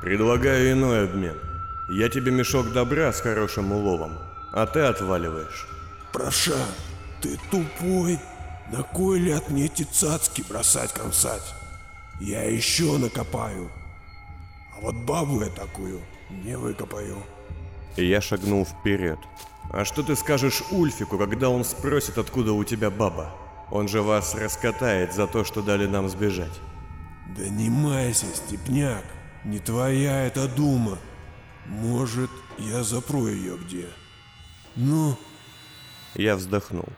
Предлагаю иной обмен. Я тебе мешок добра с хорошим уловом, а ты отваливаешь. Проша, ты тупой. На кой ляд мне эти цацки бросать-консать? Я еще накопаю. А вот бабу я такую не выкопаю. Я шагнул вперед. А что ты скажешь Ульфику, когда он спросит, откуда у тебя баба? Он же вас раскатает за то, что дали нам сбежать. Да не майся, степняк. Не твоя эта дума. Может, я запру ее где. Ну? Я вздохнул.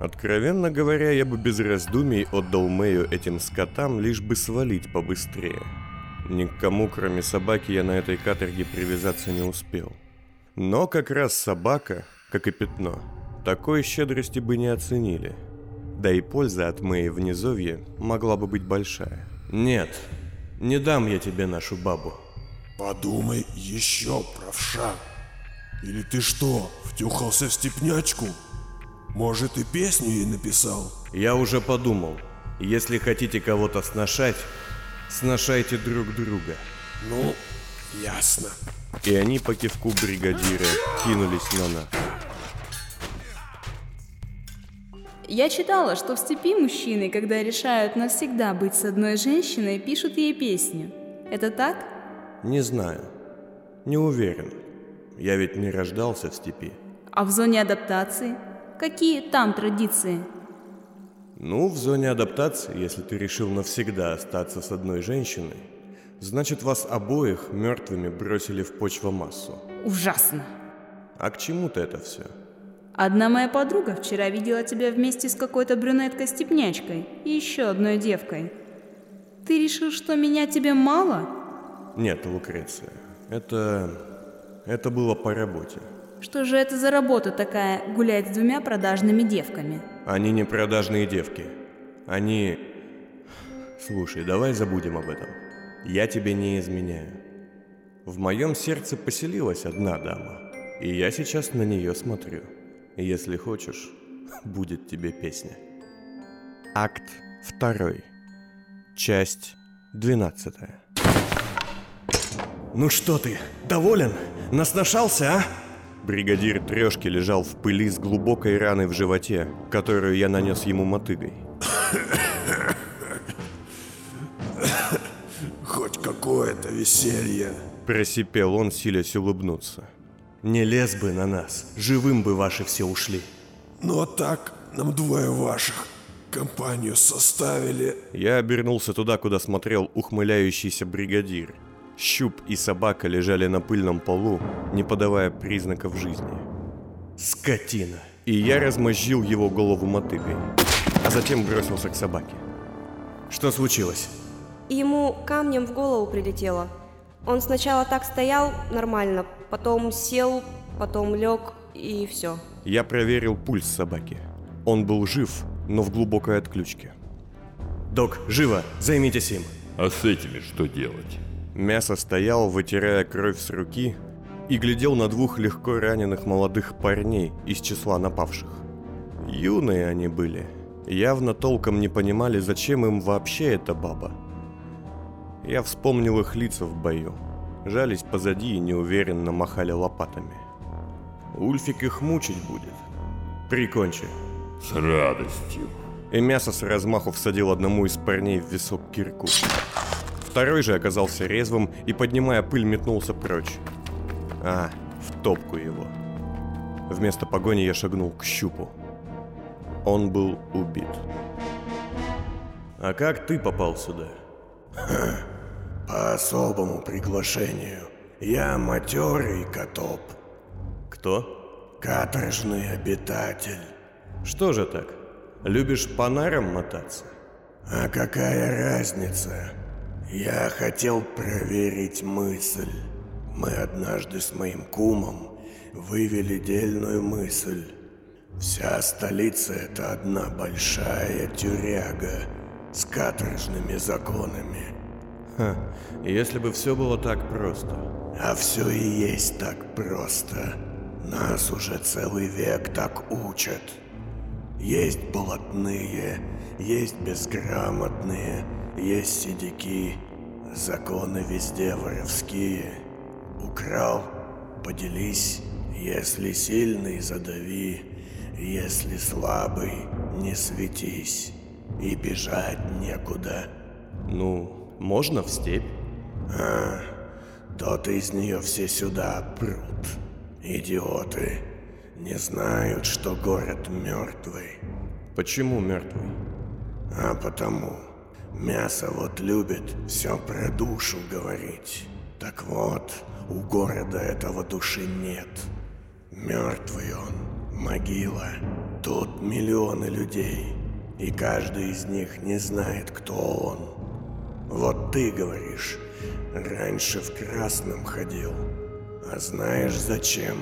Откровенно говоря, я бы без раздумий отдал Мэю этим скотам, лишь бы свалить побыстрее. Никому, кроме собаки, я на этой каторге привязаться не успел. Но как раз собака, как и пятно, такой щедрости бы не оценили. Да и польза от Мэи в могла бы быть большая. Нет, не дам я тебе нашу бабу. Подумай еще, правша. Или ты что, втюхался в степнячку? Может и песню ей написал? Я уже подумал. Если хотите кого-то сношать, сношайте друг друга. Ну, ясно. И они по кивку бригадира кинулись на нас. Я читала, что в степи мужчины, когда решают навсегда быть с одной женщиной, пишут ей песню. Это так? Не знаю. Не уверен. Я ведь не рождался в степи. А в зоне адаптации? Какие там традиции? Ну, в зоне адаптации, если ты решил навсегда остаться с одной женщиной, значит вас обоих мертвыми бросили в почвомассу. Ужасно. А к чему-то это все? Одна моя подруга вчера видела тебя вместе с какой-то брюнеткой-степнячкой и еще одной девкой. Ты решил, что меня тебе мало? Нет, Лукреция. Это... это было по работе. Что же это за работа такая, гулять с двумя продажными девками? Они не продажные девки. Они... Слушай, давай забудем об этом. Я тебе не изменяю. В моем сердце поселилась одна дама, и я сейчас на нее смотрю. Если хочешь, будет тебе песня. Акт второй. Часть двенадцатая. Ну что ты, доволен? Насношался, а? Бригадир Трешки лежал в пыли с глубокой раной в животе, которую я нанес ему мотыгой. Хоть какое-то веселье. Просипел он, силясь улыбнуться. Не лез бы на нас, живым бы ваши все ушли. Ну а так, нам двое ваших компанию составили. Я обернулся туда, куда смотрел ухмыляющийся бригадир. Щуп и собака лежали на пыльном полу, не подавая признаков жизни. Скотина! И я размозжил его голову мотыгой, а затем бросился к собаке. Что случилось? Ему камнем в голову прилетело. Он сначала так стоял нормально, потом сел, потом лег и все. Я проверил пульс собаки. Он был жив, но в глубокой отключке. Док, живо, займитесь им. А с этими что делать? Мясо стоял, вытирая кровь с руки, и глядел на двух легко раненых молодых парней из числа напавших. Юные они были, явно толком не понимали, зачем им вообще эта баба. Я вспомнил их лица в бою. Жались позади и неуверенно махали лопатами. Ульфик их мучить будет. Прикончи. С радостью. И мясо с размаху всадил одному из парней в висок кирку. Второй же оказался резвым и, поднимая пыль, метнулся прочь. А, в топку его. Вместо погони я шагнул к щупу. Он был убит. А как ты попал сюда? По особому приглашению. Я матерый котоп. Кто? Каторжный обитатель. Что же так? Любишь по нарам мотаться? А какая разница? Я хотел проверить мысль. Мы однажды с моим кумом вывели дельную мысль. Вся столица — это одна большая тюряга с каторжными законами. Ха, если бы все было так просто. А все и есть так просто. Нас уже целый век так учат. Есть блатные, есть безграмотные, есть сидяки. Законы везде воровские. Украл – поделись. Если сильный – задави. Если слабый – не светись. И бежать некуда. Ну, можно в степь? А, то-то из нее все сюда прут. Идиоты. Не знают, что город мертвый. Почему мертвый? А потому, мясо вот любит все про душу говорить. Так вот, у города этого души нет. Мертвый он, могила. Тут миллионы людей, и каждый из них не знает, кто он. Вот ты говоришь, раньше в красном ходил. А знаешь зачем?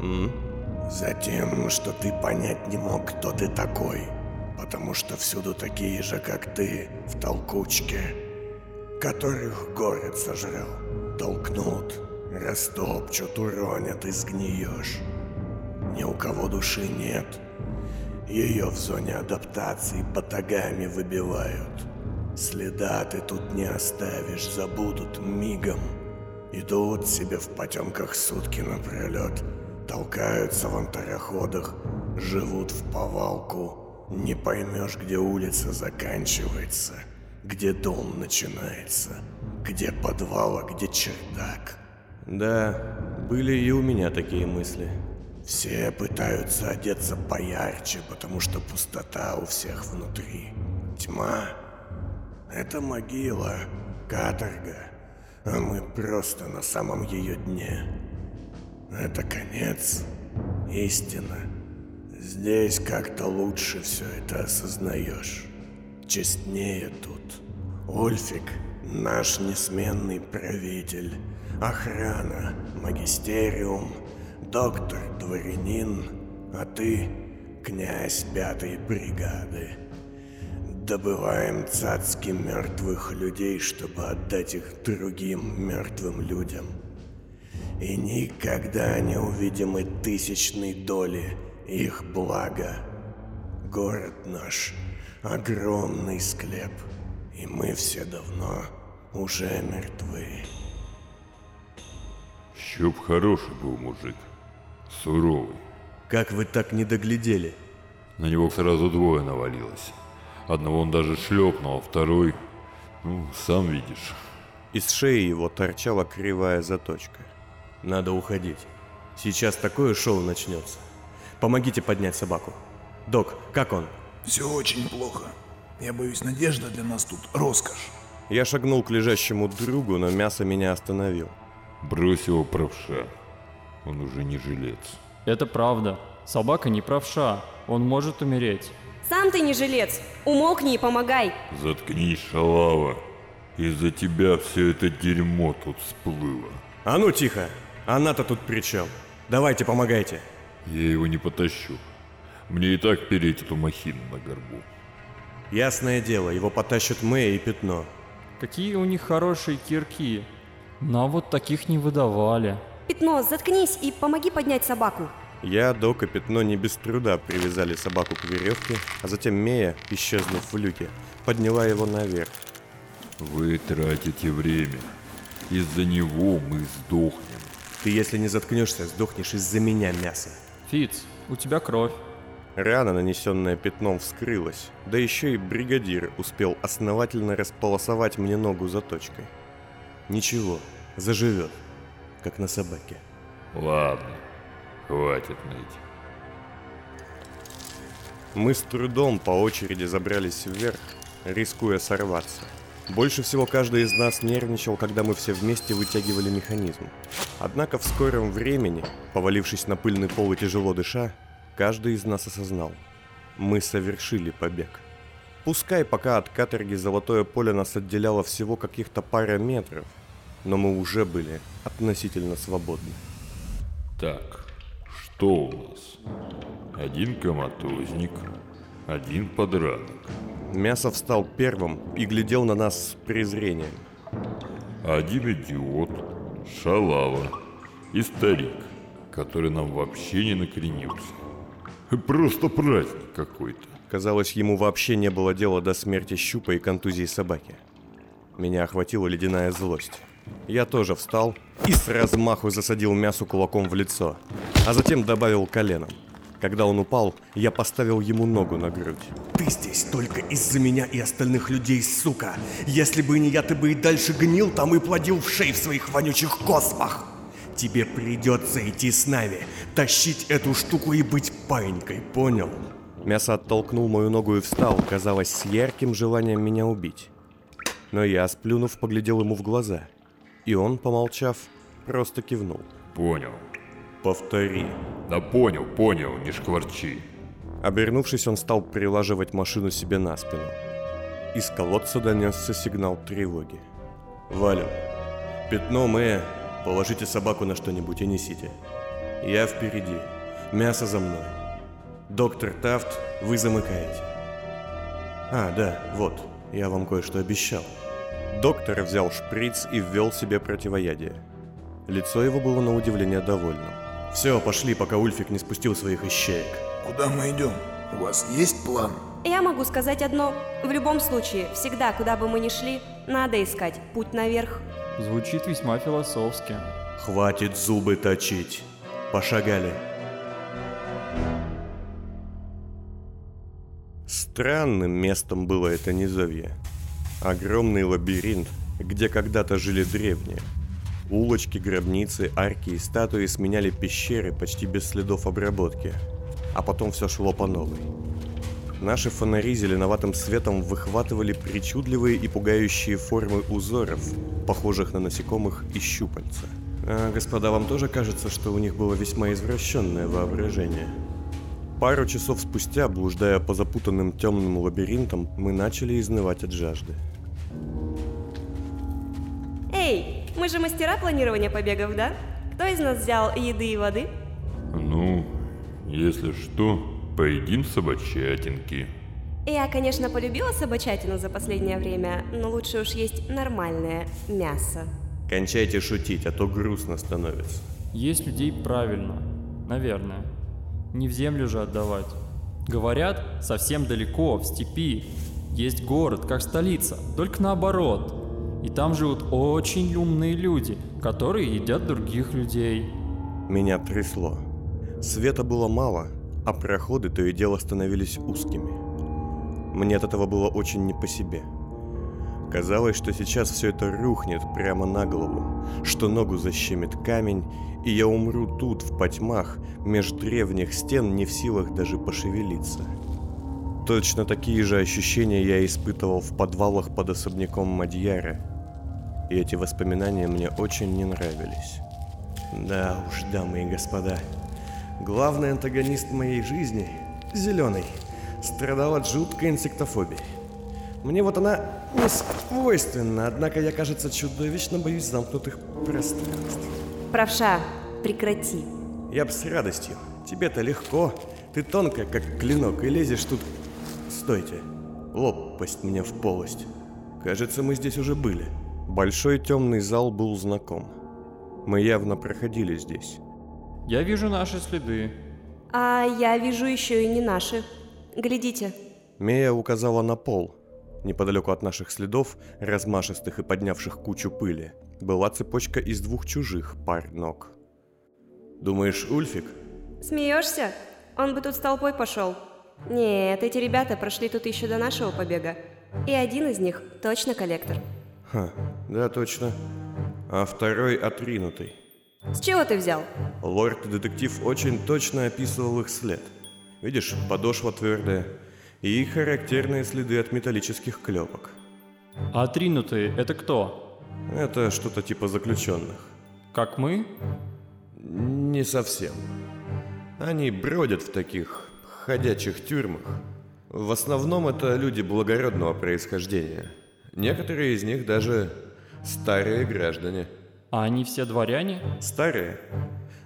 М? Затем, что ты понять не мог, кто ты такой. Потому что всюду такие же, как ты, в толкучке, которых город сожрал. Толкнут, растопчут, уронят и сгниешь. Ни у кого души нет. Ее в зоне адаптации батагами выбивают. Следа ты тут не оставишь, забудут мигом. Идут себе в потемках сутки напролет, толкаются в антароходах, живут в повалку. Не поймешь, где улица заканчивается, где дом начинается, где подвал, а где чердак. Да, были и у меня такие мысли. Все пытаются одеться поярче, потому что пустота у всех внутри. Тьма — это могила, каторга, а мы просто на самом ее дне. Это конец, истина. Здесь как-то лучше все это осознаешь. Честнее тут. Ульфик — наш несменный правитель. Охрана, магистериум, доктор-дворянин, а ты — князь пятой бригады. Добываем цацки мертвых людей, чтобы отдать их другим мертвым людям. И никогда не увидим и тысячной доли их блага. Город наш — огромный склеп, и мы все давно уже мертвы. Щуп хороший был мужик. Суровый. Как вы так не доглядели? На него сразу двое навалилось. Одного он даже шлепнул, а второй... Ну, сам видишь. Из шеи его торчала кривая заточка. Надо уходить. Сейчас такое шоу начнется. Помогите поднять собаку. Док, как он? Все очень плохо. Я боюсь, надежда для нас тут роскошь. Я шагнул к лежащему другу, но мясо меня остановил. Брось его правша. Он уже не жилец. Это правда. Собака не правша. Он может умереть. Сам ты не жилец. Умолкни и помогай. Заткнись, шалава. Из-за тебя все это дерьмо тут всплыло. А ну тихо! Она-то тут при чем? Давайте, помогайте. Я его не потащу. Мне и так переть эту махину на горбу. Ясное дело, его потащат Мэя и Пятно. Какие у них хорошие кирки. Нам вот таких не выдавали. Пятно, заткнись и помоги поднять собаку. Я, Док и Пятно не без труда привязали собаку к веревке, а затем Мея, исчезнув в люке, подняла его наверх. Вы тратите время. Из-за него мы сдохнем. Ты, если не заткнешься, сдохнешь из-за меня, мясо. Фиц, у тебя кровь. Рана, нанесенная пятном, вскрылась, да еще и бригадир успел основательно располосовать мне ногу заточкой. Ничего, заживет, как на собаке. Ладно, хватит ныть. Мы с трудом по очереди забрались вверх, рискуя сорваться. Больше всего каждый из нас нервничал, когда мы все вместе вытягивали механизм. Однако в скором времени, повалившись на пыльный пол и тяжело дыша, каждый из нас осознал. Мы совершили побег. Пускай пока от каторги Золотое поле нас отделяло всего каких-то пара метров, но мы уже были относительно свободны. Так, что у нас? Один коматозник, один подранок. Мясо встал первым и глядел на нас с презрением. Один идиот, шалава и старик, который нам вообще не накренился. Просто праздник какой-то. Казалось, ему вообще не было дела до смерти щупа и контузии собаки. Меня охватила ледяная злость. Я тоже встал и с размаху засадил мясу кулаком в лицо, а затем добавил коленом. Когда он упал, я поставил ему ногу на грудь. Ты здесь только из-за меня и остальных людей, сука. Если бы не я, ты бы и дальше гнил там и плодил в шей в своих вонючих космах. Тебе придется идти с нами, тащить эту штуку и быть паинькой, понял? Мясо оттолкнул мою ногу и встал, казалось, с ярким желанием меня убить. Но я, сплюнув, поглядел ему в глаза. И он, помолчав, просто кивнул. Понял. «Повтори». Да понял, понял, не шкварчи. Обернувшись, он стал прилаживать машину себе на спину. Из колодца донесся сигнал тревоги. «Валим. Пятно мы. Положите собаку на что-нибудь и несите. Я впереди. Мясо за мной. Доктор Тафт, вы замыкаете. А, да, вот, я вам кое-что обещал». Доктор взял шприц и ввел себе противоядие. Лицо его было на удивление довольным. «Все, пошли, пока Ульфик не спустил своих ищеек». Куда мы идем? У вас есть план? Я могу сказать одно. В любом случае, всегда, куда бы мы ни шли, надо искать путь наверх. Звучит весьма философски. «Хватит зубы точить. Пошагали». Странным местом было это низовье. Огромный лабиринт, где когда-то жили древние. Улочки, гробницы, арки и статуи сменяли пещеры почти без следов обработки. А потом все шло по новой. Наши фонари зеленоватым светом выхватывали причудливые и пугающие формы узоров, похожих на насекомых и щупальца. А, господа, вам тоже кажется, что у них было весьма извращенное воображение? Пару часов спустя, блуждая по запутанным темным лабиринтам, мы начали изнывать от жажды. Эй, мы же мастера планирования побегов, да? Кто из нас взял еды и воды? Ну, если что, поедим собачатинки. Я, конечно, полюбила собачатину за последнее время, но лучше уж есть нормальное мясо. Кончайте шутить, а то грустно становится. Есть людей правильно, наверное. Не в землю же отдавать. Говорят, совсем далеко, в степи, есть город, как столица, только наоборот. И там живут очень умные люди, которые едят других людей. Меня трясло. Света было мало, а проходы то и дело становились узкими. Мне от этого было очень не по себе. Казалось, что сейчас все это рухнет прямо на голову, что ногу защемит камень, и я умру тут, в потьмах, меж древних стен, не в силах даже пошевелиться. Точно такие же ощущения я испытывал в подвалах под особняком Мадьяра, и эти воспоминания мне очень не нравились. Да уж, дамы и господа, главный антагонист моей жизни, Зеленый, страдал от жуткой инсектофобии. Мне вот она не свойственна, однако я, кажется, чудовищно боюсь замкнутых пространств. Правша, прекрати. Я бы с радостью. Тебе-то легко. Ты тонкая, как клинок, и лезешь тут... Стойте. Лопасть мне в полость. Кажется, мы здесь уже были. Большой темный зал был знаком. Мы явно проходили здесь. Я вижу наши следы. А я вижу еще и не наши. Глядите. Мея указала на пол. Неподалеку от наших следов, размашистых и поднявших кучу пыли, была цепочка из двух чужих пар ног. Думаешь, Ульфик? Смеешься? Он бы тут с толпой пошел. Нет, эти ребята прошли тут еще до нашего побега. И один из них точно коллектор. Ха, да, точно. А второй отринутый. С чего ты взял? Лорд-детектив очень точно описывал их след. Видишь, подошва твердая и характерные следы от металлических клепок. А отринутые — это кто? Это что-то типа заключенных. Как мы? Не совсем. Они бродят в таких ходячих тюрьмах. В основном это люди благородного происхождения. Некоторые из них даже старые граждане. А они все дворяне? Старые?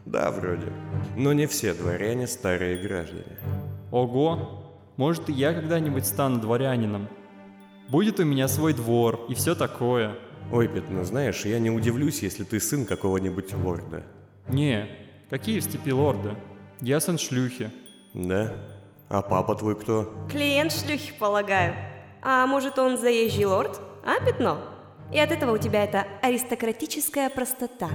Да, вроде. Но не все дворяне старые граждане. Ого! Может и я когда-нибудь стану дворянином. Будет у меня свой двор и все такое. Ой, Петна, знаешь, я не удивлюсь, если ты сын какого-нибудь лорда. Не, какие в степи лорды? Я сын шлюхи. Да? А папа твой кто? Клиент шлюхи, полагаю. А может он заезжий лорд? А, Пятно? И от этого у тебя эта аристократическая простота.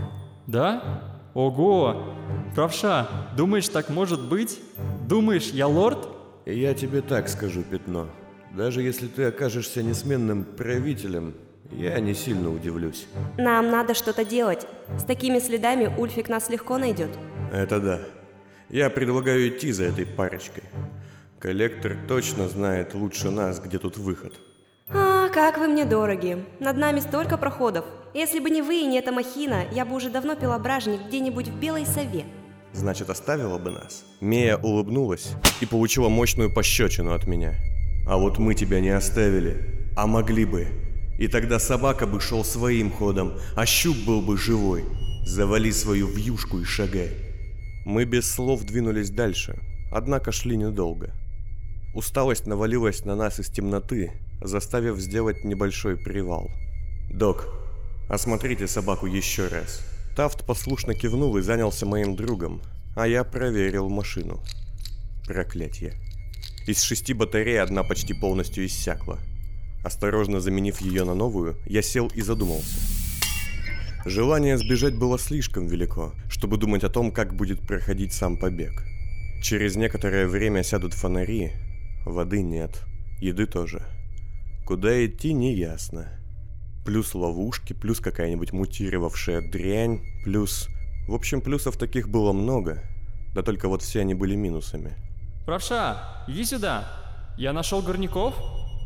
Да? Ого! Правша, думаешь, так может быть? Думаешь, я лорд? Я тебе так скажу, Пятно. Даже если ты окажешься несменным правителем, я не сильно удивлюсь. Нам надо что-то делать. С такими следами Ульфик нас легко найдет. Это да. Я предлагаю идти за этой парочкой. Коллектор точно знает лучше нас, где тут выход. А, как вы мне дороги. Над нами столько проходов. Если бы не вы и не эта махина, я бы уже давно пила бражник где-нибудь в Белой Сове. Значит, оставила бы нас. Мия улыбнулась и получила мощную пощечину от меня. А вот мы тебя не оставили, а могли бы. И тогда собака бы шел своим ходом, а щуп был бы живой. Завали свою вьюшку и шагай. Мы без слов двинулись дальше, однако шли недолго. Усталость навалилась на нас из темноты, заставив сделать небольшой привал. «Док, осмотрите собаку еще раз». Тафт послушно кивнул и занялся моим другом, а я проверил машину. Проклятье. Из шести батарей одна почти полностью иссякла. Осторожно заменив ее на новую, я сел и задумался. Желание сбежать было слишком велико, чтобы думать о том, как будет проходить сам побег. Через некоторое время сядут фонари, воды нет, еды тоже. Куда идти, не ясно. Плюс ловушки, плюс какая-нибудь мутировавшая дрянь, плюс... В общем, плюсов таких было много, да только вот все они были минусами. Правша, иди сюда. Я нашел горняков.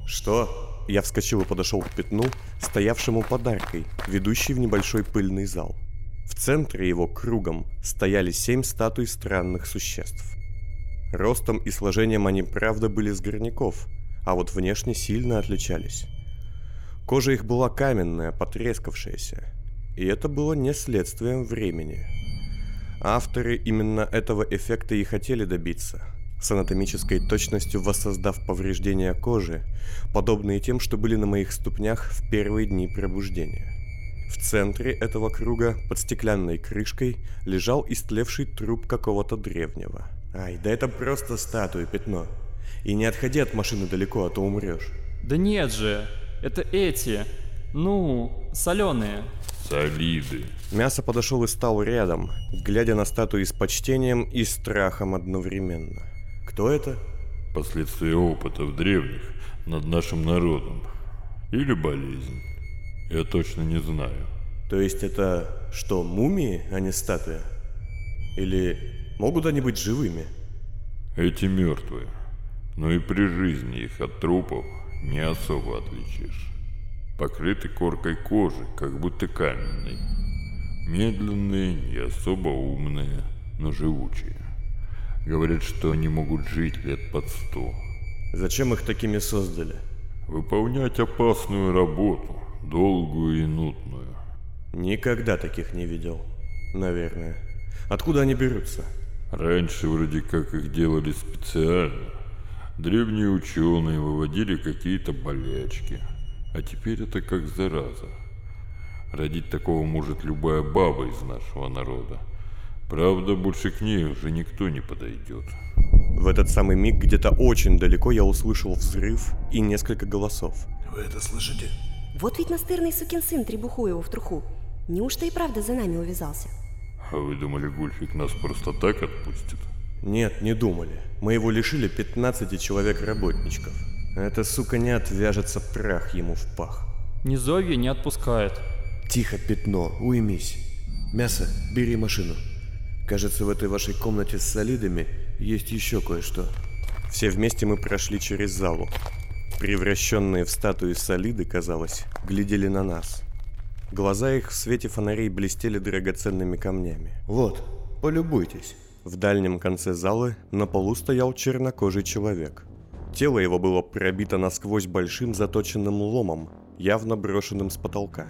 Что? Я вскочил и подошел к пятну, стоявшему подаркой, ведущей в небольшой пыльный зал. В центре его кругом стояли семь статуй странных существ. Ростом и сложением они, правда, были с горняков, а вот внешне сильно отличались. Кожа их была каменная, потрескавшаяся, и это было не следствием времени. Авторы именно этого эффекта и хотели добиться – с анатомической точностью воссоздав повреждения кожи, подобные тем, что были на моих ступнях в первые дни пробуждения. В центре этого круга, под стеклянной крышкой, лежал истлевший труп какого-то древнего. Ай, да это просто статуя, пятно. И не отходи от машины далеко, а то умрешь. Да нет же, это эти, ну, соленые. Солиды. Мясо подошел и стал рядом, глядя на статую с почтением и страхом одновременно. Кто это? Последствия опытов древних над нашим народом. Или болезнь. Я точно не знаю. То есть это что, мумии, а не статуя? Или могут они быть живыми? Эти мертвые. Но и при жизни их от трупов не особо отличишь. Покрыты коркой кожи, как будто каменной. Медленные, не особо умные, но живучие. Говорят, что они могут жить лет под сто. Зачем их такими создали? Выполнять опасную работу, долгую и нудную. Никогда таких не видел. Наверное. Откуда они берутся? Раньше вроде как их делали специально. Древние ученые выводили какие-то болячки. А теперь это как зараза. Родить такого может любая баба из нашего народа. Правда, больше к ней уже никто не подойдет. В этот самый миг где-то очень далеко я услышал взрыв и несколько голосов. Вы это слышите? Вот ведь настырный сукин сын Требухуеву в труху. Неужто и правда за нами увязался? А вы думали, Гульфик нас просто так отпустит? Нет, не думали. Мы его лишили 15 человек-работничков. Эта сука не отвяжется, прах ему в пах. Низовье не отпускает. Тихо, пятно, уймись. Мясо, бери машину. Кажется, в этой вашей комнате с солидами есть еще кое-что. Все вместе мы прошли через залу. Превращенные в статуи солиды, казалось, глядели на нас. Глаза их в свете фонарей блестели драгоценными камнями. Вот, полюбуйтесь. В дальнем конце зала на полу стоял чернокожий человек. Тело его было пробито насквозь большим заточенным ломом, явно брошенным с потолка.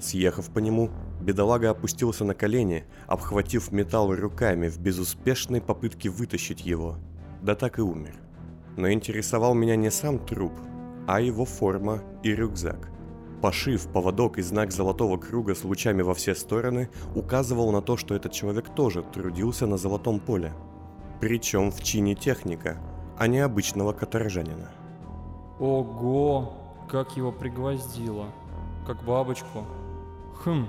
Съехав по нему, бедолага опустился на колени, обхватив металл руками в безуспешной попытке вытащить его. Да так и умер. Но интересовал меня не сам труп, а его форма и рюкзак. Пошив, поводок и знак золотого круга с лучами во все стороны указывал на то, что этот человек тоже трудился на золотом поле. Причем в чине техника, а не обычного каторжанина. Ого, как его пригвоздило. как бабочку. Хм,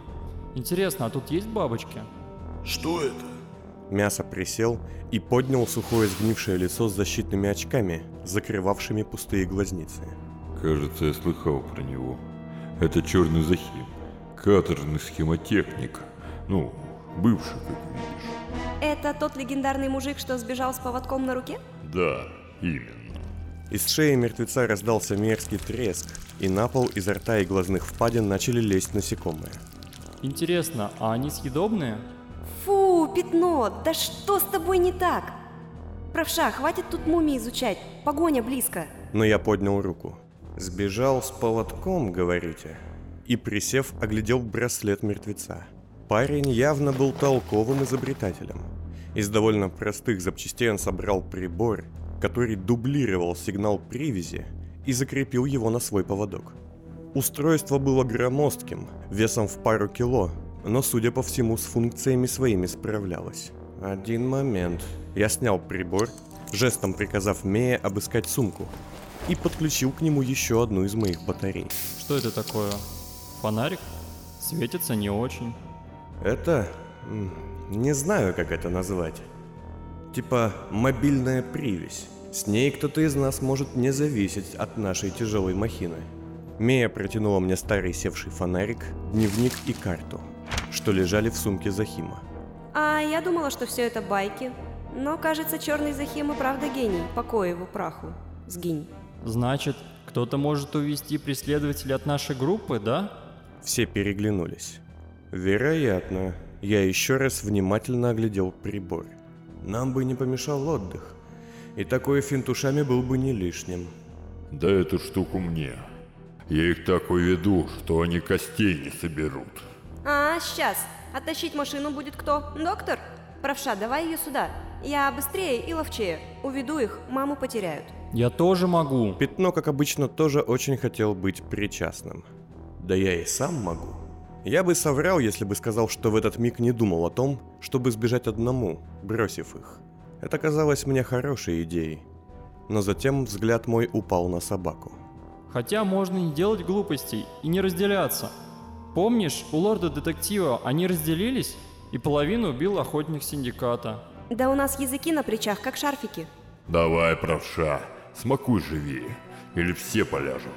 интересно, а тут есть бабочки? Что это? Мясо присел и поднял сухое сгнившее лицо с защитными очками, закрывавшими пустые глазницы. Кажется, я слыхал про него. Это черный захим. Каторжный схемотехник. Ну, бывший, как видишь. Это тот легендарный мужик, что сбежал с поводком на руке? Да, именно. Из шеи мертвеца раздался мерзкий треск, и на пол изо рта и глазных впадин начали лезть насекомые. Интересно, а они съедобные? Фу, пятно, да что с тобой не так? Правша, хватит тут мумии изучать, погоня близко. Но я поднял руку. «Сбежал с поводком, говорите?» И, присев, оглядел браслет мертвеца. Парень явно был толковым изобретателем. Из довольно простых запчастей он собрал прибор, который дублировал сигнал привязи и закрепил его на свой поводок. Устройство было громоздким, весом в пару кило, но, судя по всему, с функциями своими справлялось. Один момент. Я снял прибор, жестом приказав Мее обыскать сумку, и подключил к нему еще одну из моих батарей. Что это такое? Фонарик? Светится не очень. Это... не знаю, как это назвать. Типа мобильная привязь. С ней кто-то из нас может не зависеть от нашей тяжелой махины. Мия протянула мне старый севший фонарик, дневник и карту, что лежали в сумке Захима. А я думала, что все это байки. Но, кажется, черный Захим и правда гений. Покой его праху. Сгинь. Значит, кто-то может увести преследователя от нашей группы, да? Все переглянулись. Вероятно. Я еще раз внимательно оглядел прибор. Нам бы не помешал отдых. И такой финт ушами был бы не лишним. Дай эту штуку мне. Я их так уведу, что они костей не соберут. А, сейчас. Оттащить машину будет кто? Доктор? Правша, давай ее сюда. Я быстрее и ловчее. Уведу их, маму потеряют. Я тоже могу. Пятно, как обычно, тоже очень хотел быть причастным. Да я и сам могу. Я бы соврал, если бы сказал, что в этот миг не думал о том, чтобы сбежать одному, бросив их. Это казалось мне хорошей идеей. Но затем взгляд мой упал на собаку. Хотя можно не делать глупостей и не разделяться. Помнишь, у лорда-детектива они разделились, и половину убил охотник синдиката. Да у нас языки на плечах, как шарфики. Давай, правша, смакуй живее, или все поляжем.